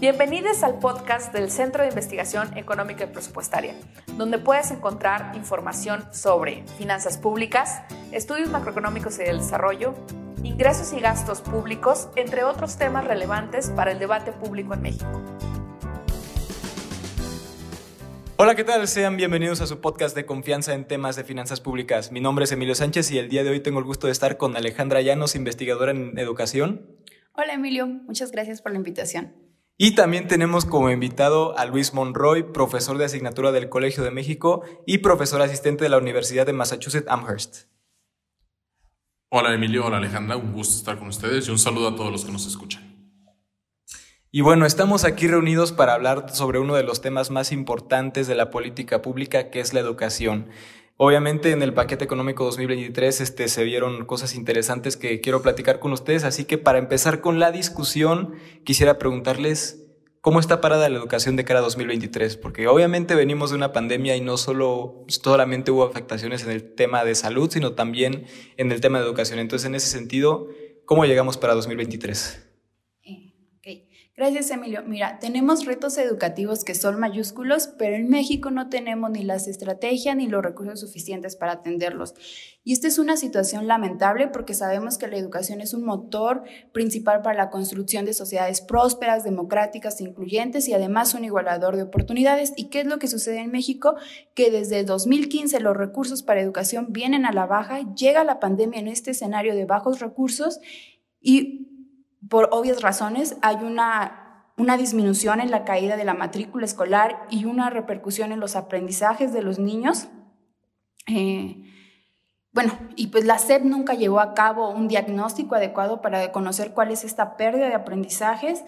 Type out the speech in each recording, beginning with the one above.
Bienvenidos al podcast del Centro de Investigación Económica y Presupuestaria, donde puedes encontrar información sobre finanzas públicas, estudios macroeconómicos y del desarrollo, ingresos y gastos públicos, entre otros temas relevantes para el debate público en México. Hola, ¿qué tal? Sean bienvenidos a su podcast de confianza en temas de finanzas públicas. Mi nombre es Emilio Sánchez y el día de hoy tengo el gusto de estar con Alejandra Llanos, investigadora en educación. Hola Emilio, muchas gracias por la invitación. Y también tenemos como invitado a Luis Monroy, profesor de asignatura del Colegio de México y profesor asistente de la Universidad de Massachusetts Amherst. Hola Emilio, hola Alejandra, un gusto estar con ustedes y un saludo a todos los que nos escuchan. Y bueno, estamos aquí reunidos para hablar sobre uno de los temas más importantes de la política pública, que es la educación. Obviamente en el paquete económico 2023 este, se vieron cosas interesantes que quiero platicar con ustedes, así que para empezar con la discusión quisiera preguntarles cómo está parada la educación de cara a 2023, porque obviamente venimos de una pandemia y no solo solamente hubo afectaciones en el tema de salud, sino también en el tema de educación. Entonces, en ese sentido, ¿cómo llegamos para 2023? Gracias, Emilio. Mira, tenemos retos educativos que son mayúsculos, pero en México no tenemos ni las estrategias ni los recursos suficientes para atenderlos. Y esta es una situación lamentable porque sabemos que la educación es un motor principal para la construcción de sociedades prósperas, democráticas, incluyentes y además un igualador de oportunidades. ¿Y qué es lo que sucede en México? Que desde 2015 los recursos para educación vienen a la baja, llega la pandemia en este escenario de bajos recursos y por obvias razones, hay una, una disminución en la caída de la matrícula escolar y una repercusión en los aprendizajes de los niños. Eh, bueno, y pues la SEP nunca llevó a cabo un diagnóstico adecuado para conocer cuál es esta pérdida de aprendizajes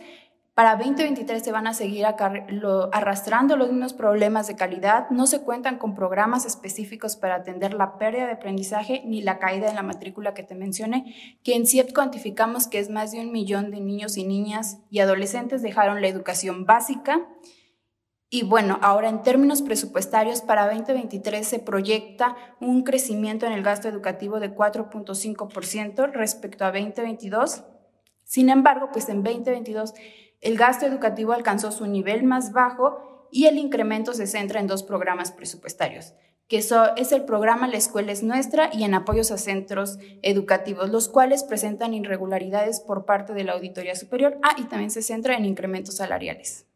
para 2023 se van a seguir arrastrando los mismos problemas de calidad. No se cuentan con programas específicos para atender la pérdida de aprendizaje ni la caída de la matrícula que te mencioné, que en CIEP cuantificamos que es más de un millón de niños y niñas y adolescentes dejaron la educación básica. Y bueno, ahora en términos presupuestarios, para 2023 se proyecta un crecimiento en el gasto educativo de 4.5% respecto a 2022. Sin embargo, pues en 2022 el gasto educativo alcanzó su nivel más bajo y el incremento se centra en dos programas presupuestarios, que es el programa La Escuela es Nuestra y en apoyos a centros educativos, los cuales presentan irregularidades por parte de la Auditoría Superior. Ah, y también se centra en incrementos salariales.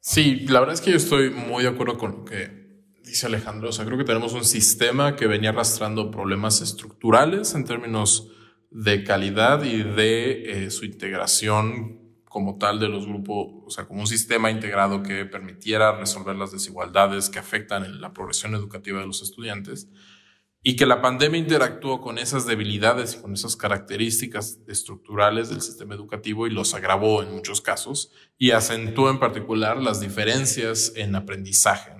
Sí, la verdad es que yo estoy muy de acuerdo con lo que dice Alejandro. O sea, creo que tenemos un sistema que venía arrastrando problemas estructurales en términos de calidad y de eh, su integración como tal de los grupos, o sea, como un sistema integrado que permitiera resolver las desigualdades que afectan en la progresión educativa de los estudiantes y que la pandemia interactuó con esas debilidades y con esas características estructurales del sistema educativo y los agravó en muchos casos y acentuó en particular las diferencias en aprendizaje.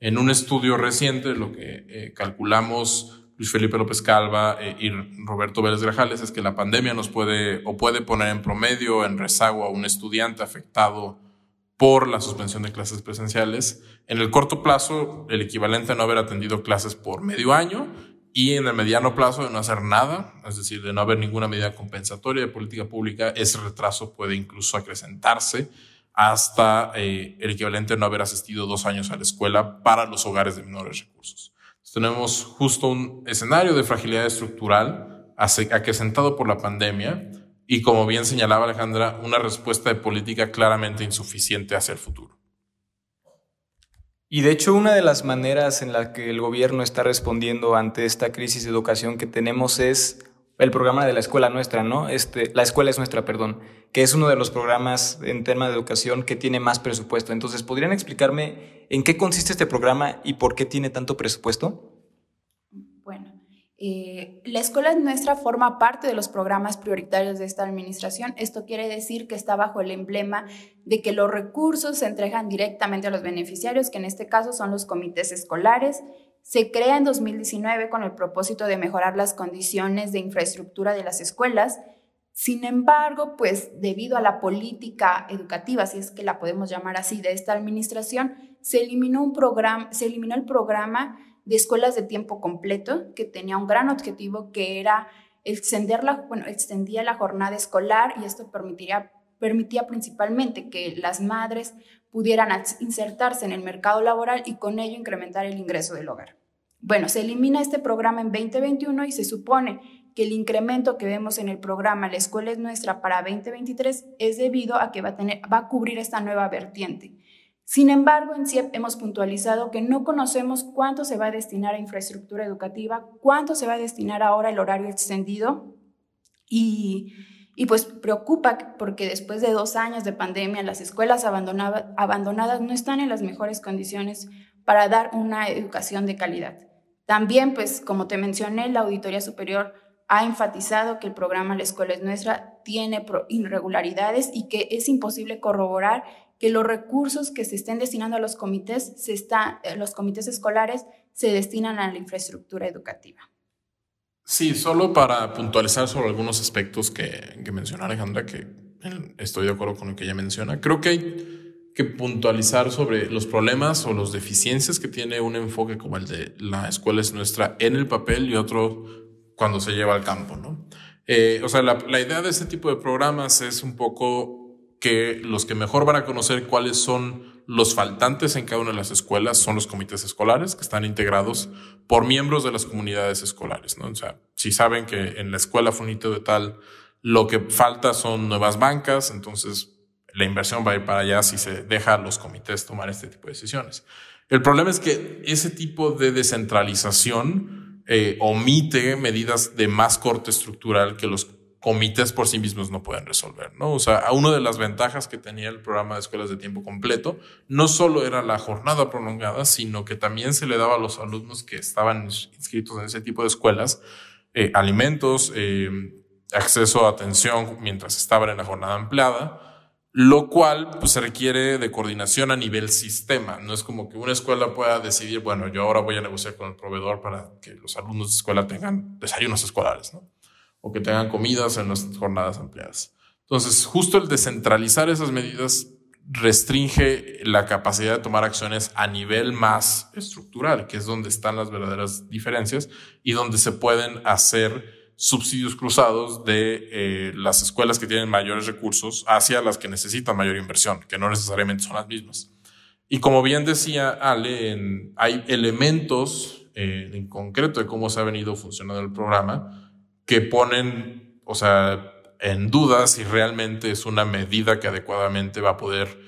En un estudio reciente, lo que eh, calculamos Luis Felipe López Calva eh, y Roberto Vélez Grajales es que la pandemia nos puede o puede poner en promedio en rezago a un estudiante afectado por la suspensión de clases presenciales. En el corto plazo, el equivalente a no haber atendido clases por medio año y en el mediano plazo de no hacer nada, es decir, de no haber ninguna medida compensatoria de política pública, ese retraso puede incluso acrecentarse hasta eh, el equivalente a no haber asistido dos años a la escuela para los hogares de menores recursos tenemos justo un escenario de fragilidad estructural acrecentado por la pandemia y, como bien señalaba Alejandra, una respuesta de política claramente insuficiente hacia el futuro. Y de hecho, una de las maneras en la que el gobierno está respondiendo ante esta crisis de educación que tenemos es el programa de la escuela nuestra, ¿no? Este, la escuela es nuestra, perdón, que es uno de los programas en tema de educación que tiene más presupuesto. Entonces, ¿podrían explicarme en qué consiste este programa y por qué tiene tanto presupuesto? Bueno, eh, la escuela nuestra forma parte de los programas prioritarios de esta administración. Esto quiere decir que está bajo el emblema de que los recursos se entregan directamente a los beneficiarios, que en este caso son los comités escolares se crea en 2019 con el propósito de mejorar las condiciones de infraestructura de las escuelas. Sin embargo, pues debido a la política educativa, si es que la podemos llamar así, de esta administración, se eliminó, un programa, se eliminó el programa de escuelas de tiempo completo, que tenía un gran objetivo que era extender la, bueno, extendía la jornada escolar y esto permitiría permitía principalmente que las madres pudieran insertarse en el mercado laboral y con ello incrementar el ingreso del hogar. Bueno, se elimina este programa en 2021 y se supone que el incremento que vemos en el programa La Escuela es Nuestra para 2023 es debido a que va a, cubrir esta nueva vertiente. Sin embargo, en CIEP hemos puntualizado que no conocemos cuánto se va a destinar a infraestructura educativa, cuánto se va a destinar ahora el horario extendido y, y pues preocupa porque después de dos años de pandemia las escuelas abandonadas no están en las mejores condiciones para dar una educación de calidad. También, pues, como te mencioné, la Auditoría Superior ha enfatizado que el programa La Escuela es Nuestra tiene irregularidades y que es imposible corroborar que los recursos que se estén destinando a los comités, se está, eh, los comités escolares se destinan a la infraestructura educativa. Sí, solo para puntualizar sobre algunos aspectos que, que mencionó Alejandra, que estoy de acuerdo con lo que ella menciona. Creo que hay que puntualizar sobre los problemas o las deficiencias que tiene un enfoque como el de la escuela es nuestra en el papel y otro cuando se lleva al campo, ¿no? Eh, o sea, la, la, idea de este tipo de programas es un poco que los que mejor van a conocer cuáles son los faltantes en cada una de las escuelas son los comités escolares que están integrados por miembros de las comunidades escolares. O sea, si saben que en la escuela Funito de tal lo que falta son nuevas bancas, entonces la inversión va a ir para allá si se deja a los comités tomar este tipo de decisiones. El problema es que ese tipo de descentralización eh, omite medidas de más corte estructural que los comités por sí mismos no pueden resolver, ¿no? O sea, una de las ventajas que tenía el programa de escuelas de tiempo completo no solo era la jornada prolongada, sino que también se le daba a los alumnos que estaban inscritos en ese tipo de escuelas eh, alimentos, eh, acceso a atención mientras estaban en la jornada empleada, lo cual pues, se requiere de coordinación a nivel sistema. No es como que una escuela pueda decidir, bueno, yo ahora voy a negociar con el proveedor para que los alumnos de escuela tengan desayunos escolares, ¿no? O que tengan comidas en las jornadas ampliadas. Entonces, justo el descentralizar esas medidas restringe la capacidad de tomar acciones a nivel más estructural, que es donde están las verdaderas diferencias y donde se pueden hacer subsidios cruzados de eh, las escuelas que tienen mayores recursos hacia las que necesitan mayor inversión, que no necesariamente son las mismas. Y como bien decía Ale, hay elementos eh, en concreto de cómo se ha venido funcionando el programa que ponen, o sea, en duda si realmente es una medida que adecuadamente va a poder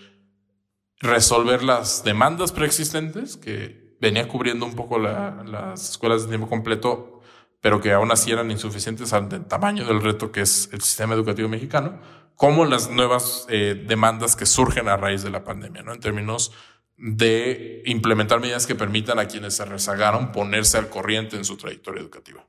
resolver las demandas preexistentes que venía cubriendo un poco las escuelas de tiempo completo, pero que aún así eran insuficientes al tamaño del reto que es el sistema educativo mexicano, como las nuevas eh, demandas que surgen a raíz de la pandemia, ¿no? En términos de implementar medidas que permitan a quienes se rezagaron ponerse al corriente en su trayectoria educativa.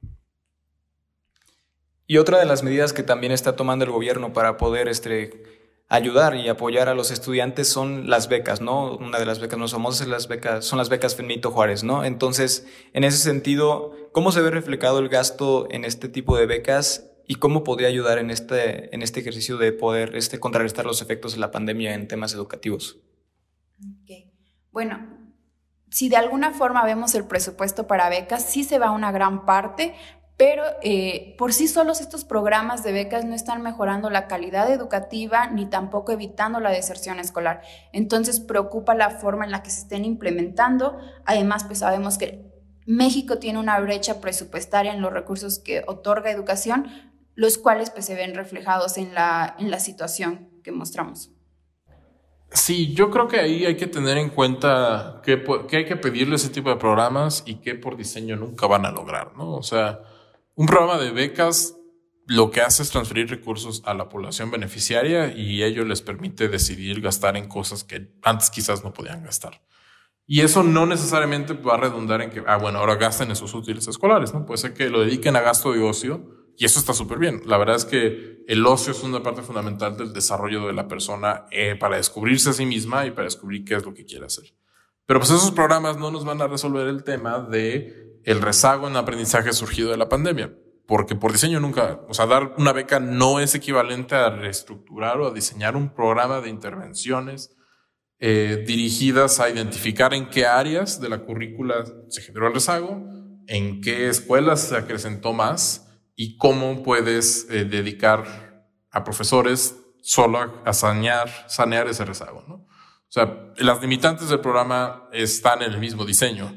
Y otra de las medidas que también está tomando el gobierno para poder este, ayudar y apoyar a los estudiantes son las becas, ¿no? Una de las becas más famosas las becas, son las becas Benito Juárez, ¿no? Entonces, en ese sentido, ¿cómo se ve reflejado el gasto en este tipo de becas y cómo podría ayudar en este, en este ejercicio de poder este, contrarrestar los efectos de la pandemia en temas educativos? Bueno, si de alguna forma vemos el presupuesto para becas, sí se va una gran parte, pero eh, por sí solos estos programas de becas no están mejorando la calidad educativa ni tampoco evitando la deserción escolar. Entonces preocupa la forma en la que se estén implementando. Además, pues sabemos que México tiene una brecha presupuestaria en los recursos que otorga educación, los cuales pues se ven reflejados en la, en la situación que mostramos. Sí, yo creo que ahí hay que tener en cuenta que, que hay que pedirle ese tipo de programas y que por diseño nunca van a lograr, ¿no? O sea, un programa de becas lo que hace es transferir recursos a la población beneficiaria y ello les permite decidir gastar en cosas que antes quizás no podían gastar. Y eso no necesariamente va a redundar en que, ah, bueno, ahora gasten en sus útiles escolares, ¿no? Puede ser que lo dediquen a gasto de ocio y eso está súper bien. La verdad es que el ocio es una parte fundamental del desarrollo de la persona eh, para descubrirse a sí misma y para descubrir qué es lo que quiere hacer. Pero pues esos programas no nos van a resolver el tema de el rezago en aprendizaje surgido de la pandemia. Porque por diseño nunca, o sea, dar una beca no es equivalente a reestructurar o a diseñar un programa de intervenciones eh, dirigidas a identificar en qué áreas de la currícula se generó el rezago, en qué escuelas se acrecentó más y cómo puedes eh, dedicar a profesores solo a sanear, sanear ese rezago. ¿no? O sea, las limitantes del programa están en el mismo diseño.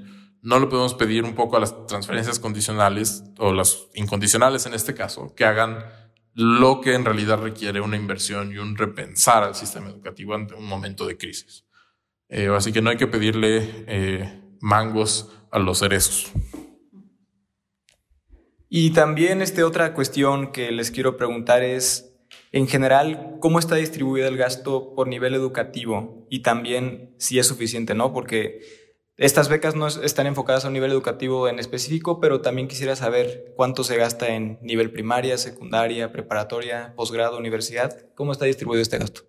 No le podemos pedir un poco a las transferencias condicionales o las incondicionales en este caso que hagan lo que en realidad requiere una inversión y un repensar al sistema educativo ante un momento de crisis. Eh, así que no hay que pedirle eh, mangos a los cerezos. Y también este, otra cuestión que les quiero preguntar es, en general, ¿cómo está distribuido el gasto por nivel educativo? Y también si es suficiente, ¿no? Porque estas becas no están enfocadas a un nivel educativo en específico, pero también quisiera saber cuánto se gasta en nivel primaria, secundaria, preparatoria, posgrado, universidad. ¿Cómo está distribuido este gasto?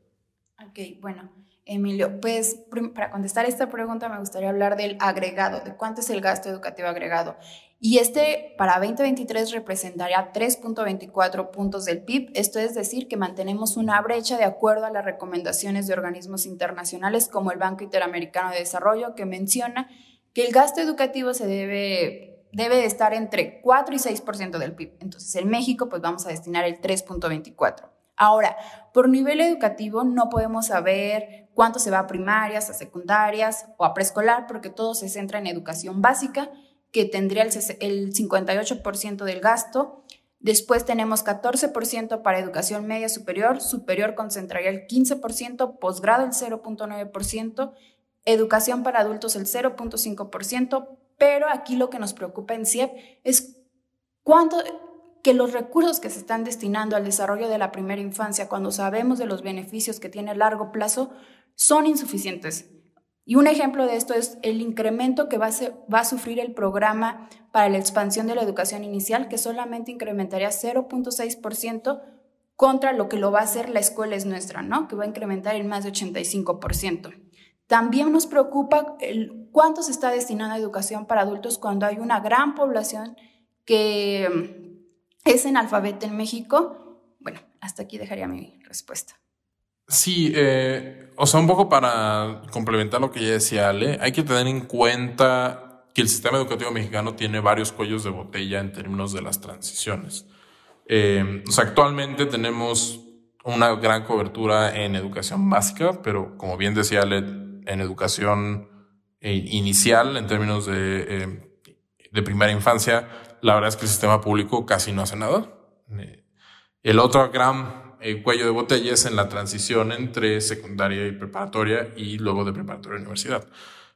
Ok, bueno. Emilio, pues para contestar esta pregunta me gustaría hablar del agregado, de cuánto es el gasto educativo agregado. Y este para 2023 representaría 3.24 puntos del PIB. Esto es decir, que mantenemos una brecha de acuerdo a las recomendaciones de organismos internacionales como el Banco Interamericano de Desarrollo, que menciona que el gasto educativo se debe, debe de estar entre 4 y 6% del PIB. Entonces, en México, pues vamos a destinar el 3.24. Ahora, por nivel educativo no podemos saber cuánto se va a primarias, a secundarias o a preescolar, porque todo se centra en educación básica que tendría el, 58% del gasto. Después tenemos 14% para educación media superior, superior concentraría el 15%, posgrado el 0.9%, educación para adultos el 0.5%, pero aquí lo que nos preocupa en CIEP es cuánto que los recursos que se están destinando al desarrollo de la primera infancia, cuando sabemos de los beneficios que tiene a largo plazo, son insuficientes. Y un ejemplo de esto es el incremento que va a, sufrir el programa para la expansión de la educación inicial, que solamente incrementaría 0.6% contra lo que lo va a hacer la escuela es nuestra, ¿no? Que va a incrementar en más de 85%. También nos preocupa cuánto se está destinando a educación para adultos cuando hay una gran población que mm, es analfabeta en México. Bueno, hasta aquí dejaría mi respuesta. Sí, eh, o sea, un poco para complementar lo que ya decía Ale, hay que tener en cuenta que el sistema educativo mexicano tiene varios cuellos de botella en términos de las transiciones. Eh, o sea, actualmente tenemos una gran cobertura en educación básica, pero como bien decía Ale, en educación eh, inicial, en términos de, de primera infancia, la verdad es que el sistema público casi no hace nada. El otro gran el cuello de botella es en la transición entre secundaria y preparatoria y luego de preparatoria a universidad.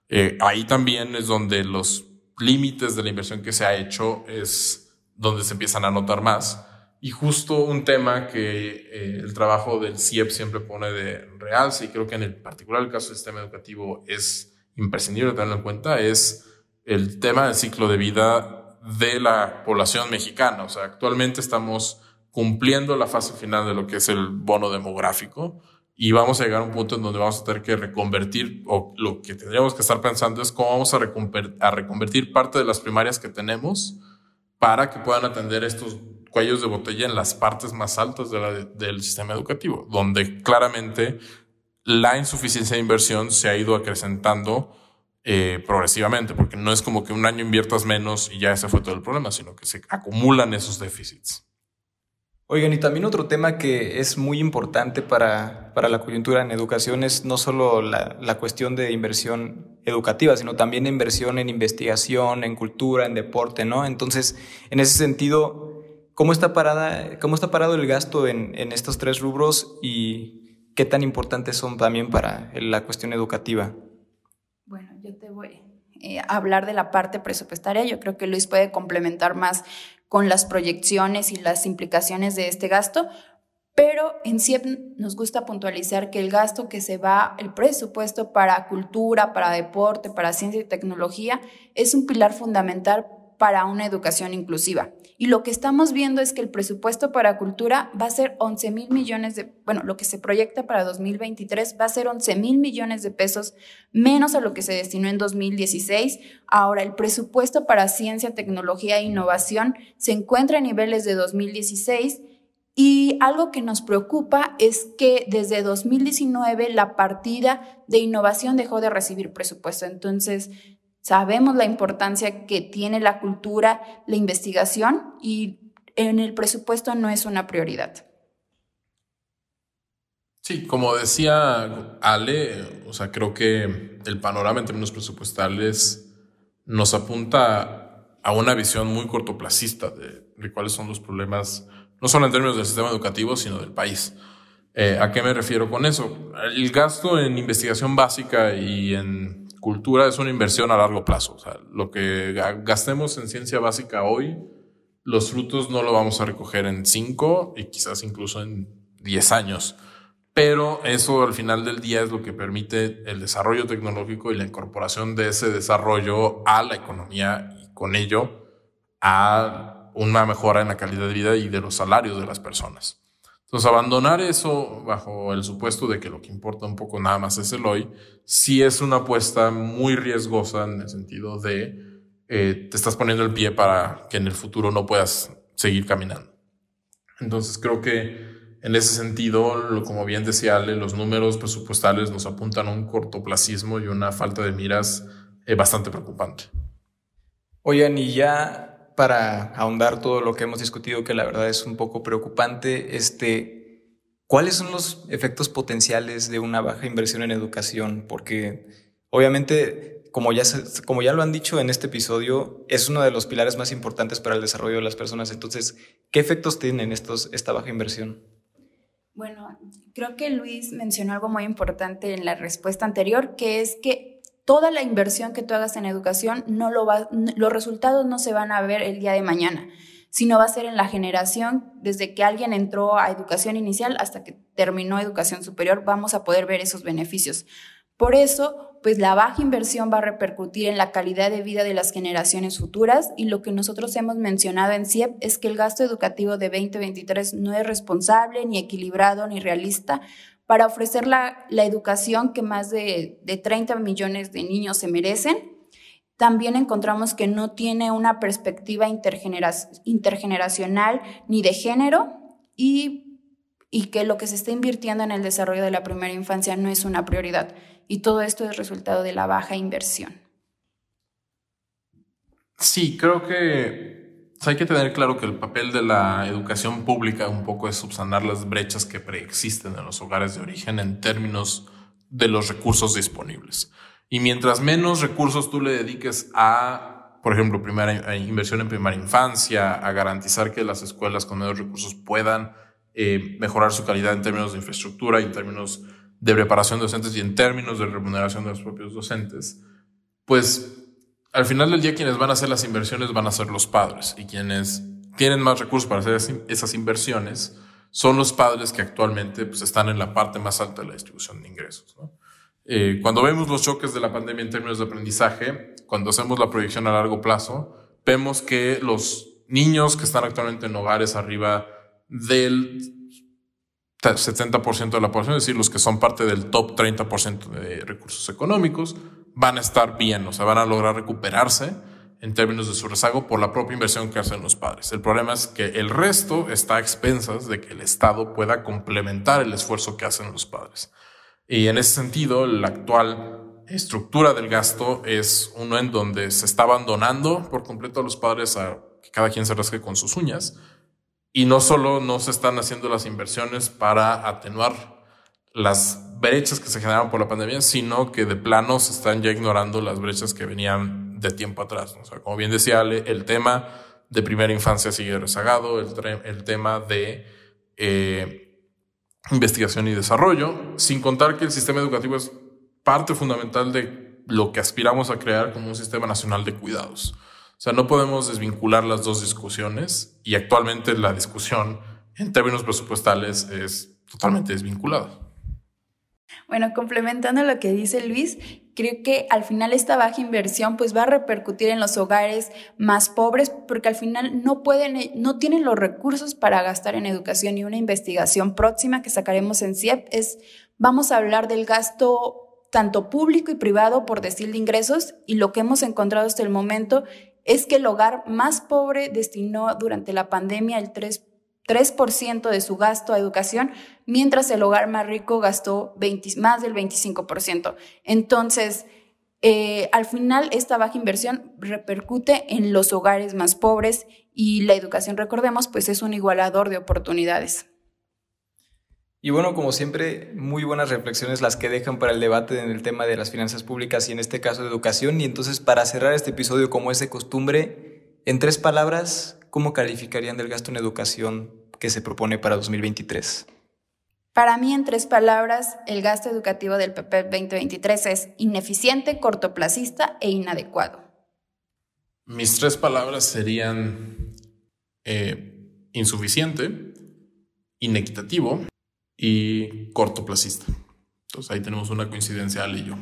Eh, ahí también es donde los límites de la inversión que se ha hecho es donde se empiezan a notar más. Y justo un tema que eh, el trabajo del CIEP siempre pone de realce, y creo que en el particular caso del sistema educativo es imprescindible tenerlo en cuenta, es el tema del ciclo de vida de la población mexicana. O sea, actualmente estamos cumpliendo la fase final de lo que es el bono demográfico y vamos a llegar a un punto en donde vamos a tener que reconvertir o lo que tendríamos que estar pensando es cómo vamos a, reconvertir parte de las primarias que tenemos para que puedan atender estos cuellos de botella en las partes más altas del sistema educativo, donde claramente la insuficiencia de inversión se ha ido acrecentando eh, progresivamente, porque no es como que un año inviertas menos y ya ese fue todo el problema, sino que se acumulan esos déficits. Oigan, y también otro tema que es muy importante para, para la coyuntura en educación es no solo la, la, cuestión de inversión educativa, sino también inversión en investigación, en cultura, en deporte, ¿no? Entonces, en ese sentido, ¿cómo está, parada, cómo está parado el gasto en, en estos tres rubros y qué tan importantes son también para la cuestión educativa? Bueno, yo te voy eh, hablar de la parte presupuestaria. Yo creo que Luis puede complementar más con las proyecciones y las implicaciones de este gasto, pero en CIEP nos gusta puntualizar que el gasto que se va, el presupuesto para cultura, para deporte, para ciencia y tecnología, es un pilar fundamental para una educación inclusiva. Y lo que estamos viendo es que el presupuesto para cultura va a ser 11 mil millones de, bueno, lo que se proyecta para 2023 va a ser 11 mil millones de pesos menos a lo que se destinó en 2016. Ahora, el presupuesto para ciencia, tecnología e innovación se encuentra a niveles de 2016. Y algo que nos preocupa es que desde 2019 la partida de innovación dejó de recibir presupuesto. Entonces, Sabemos la importancia que tiene la cultura, la investigación y en el presupuesto no es una prioridad. Sí, como decía Ale, o sea, creo que el panorama en términos presupuestales nos apunta a una visión muy cortoplacista de, cuáles son los problemas, no solo en términos del sistema educativo, sino del país. Eh, ¿A qué me refiero con eso? El gasto en investigación básica y en cultura es una inversión a largo plazo. O sea, lo que gastemos en ciencia básica hoy, los frutos no lo vamos a recoger en cinco y quizás incluso en diez años. Pero eso al final del día es lo que permite el desarrollo tecnológico y la incorporación de ese desarrollo a la economía y con ello a una mejora en la calidad de vida y de los salarios de las personas. Entonces, abandonar eso bajo el supuesto de que lo que importa un poco nada más es el hoy, sí es una apuesta muy riesgosa en el sentido de eh, te estás poniendo el pie para que en el futuro no puedas seguir caminando. Entonces, creo que en ese sentido, como bien decía Ale, los números presupuestales nos apuntan a un cortoplacismo y una falta de miras eh, bastante preocupante. Oigan, y ya para ahondar todo lo que hemos discutido, que la verdad es un poco preocupante, este, ¿cuáles son los efectos potenciales de una baja inversión en educación? Porque obviamente, como ya, como ya lo han dicho en este episodio, es uno de los pilares más importantes para el desarrollo de las personas. Entonces, ¿qué efectos tienen estos, esta baja inversión? Bueno, creo que Luis mencionó algo muy importante en la respuesta anterior, que es que toda la inversión que tú hagas en educación, no lo va, los resultados no se van a ver el día de mañana, sino va a ser en la generación, desde que alguien entró a educación inicial hasta que terminó educación superior, vamos a poder ver esos beneficios. Por eso, pues la baja inversión va a repercutir en la calidad de vida de las generaciones futuras y lo que nosotros hemos mencionado en CIEP es que el gasto educativo de 2023 no es responsable, ni equilibrado, ni realista, para ofrecer la, educación que más de, de 30 millones de niños se merecen. También encontramos que no tiene una perspectiva intergeneracional ni de género y, y que lo que se está invirtiendo en el desarrollo de la primera infancia no es una prioridad. Y todo esto es resultado de la baja inversión. Sí, creo que hay que tener claro que el papel de la educación pública un poco es subsanar las brechas que preexisten en los hogares de origen en términos de los recursos disponibles. Y mientras menos recursos tú le dediques a, por ejemplo, primera inversión en primera infancia, a garantizar que las escuelas con menos recursos puedan eh, mejorar su calidad en términos de infraestructura en términos de preparación de docentes y en términos de remuneración de los propios docentes, pues al final del día quienes van a hacer las inversiones van a ser los padres y quienes tienen más recursos para hacer esas inversiones son los padres que actualmente pues, están en la parte más alta de la distribución de ingresos. Eh, cuando vemos los choques de la pandemia en términos de aprendizaje, cuando hacemos la proyección a largo plazo, vemos que los niños que están actualmente en hogares arriba del 70% de la población, es decir, los que son parte del top 30% de recursos económicos, van a estar bien, o sea, van a lograr recuperarse en términos de su rezago por la propia inversión que hacen los padres. El problema es que el resto está a expensas de que el Estado pueda complementar el esfuerzo que hacen los padres. Y en ese sentido, la actual estructura del gasto es uno en donde se está abandonando por completo a los padres a que cada quien se rasque con sus uñas. Y no solo no se están haciendo las inversiones para atenuar las brechas que se generaron por la pandemia, sino que de plano se están ya ignorando las brechas que venían de tiempo atrás. O sea, como bien decía Ale, el tema de primera infancia sigue rezagado, el, tema de eh, investigación y desarrollo, sin contar que el sistema educativo es parte fundamental de lo que aspiramos a crear como un sistema nacional de cuidados. O sea, no podemos desvincular las dos discusiones y actualmente la discusión en términos presupuestales es totalmente desvinculada. Bueno, complementando lo que dice Luis, creo que al final esta baja inversión pues va a repercutir en los hogares más pobres porque al final no pueden, no tienen los recursos para gastar en educación y una investigación próxima que sacaremos en CIEP es, vamos a hablar del gasto tanto público y privado por decir de ingresos y lo que hemos encontrado hasta el momento es que el hogar más pobre destinó durante la pandemia el 3 3% de su gasto a educación, mientras el hogar más rico gastó más del 25%. Entonces, eh, al final, esta baja inversión repercute en los hogares más pobres y la educación, recordemos, pues es un igualador de oportunidades. Y bueno, como siempre, muy buenas reflexiones las que dejan para el debate en el tema de las finanzas públicas y en este caso de educación. Y entonces, para cerrar este episodio como es de costumbre, en tres palabras, ¿cómo calificarían del gasto en educación que se propone para 2023? Para mí, en tres palabras, el gasto educativo del PP 2023 es ineficiente, cortoplacista e inadecuado. Mis tres palabras serían eh, insuficiente, inequitativo y cortoplacista. Entonces ahí tenemos una coincidencia Ale y yo.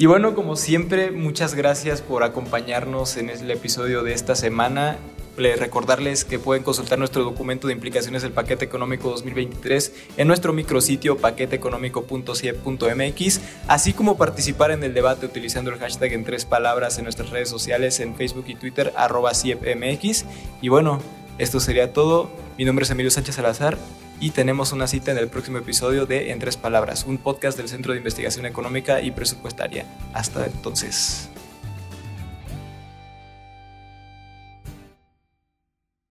Y bueno, como siempre, muchas gracias por acompañarnos en el episodio de esta semana. Recordarles que pueden consultar nuestro documento de implicaciones del paquete económico 2023 en nuestro micrositio paqueteeconómico.ciep.mx, así como participar en el debate utilizando el hashtag en tres palabras en nuestras redes sociales en Facebook y Twitter arroba ciepmx. Y bueno, esto sería todo. Mi nombre es Emilio Sánchez Salazar y tenemos una cita en el próximo episodio de En Tres Palabras, un podcast del Centro de Investigación Económica y Presupuestaria. Hasta entonces.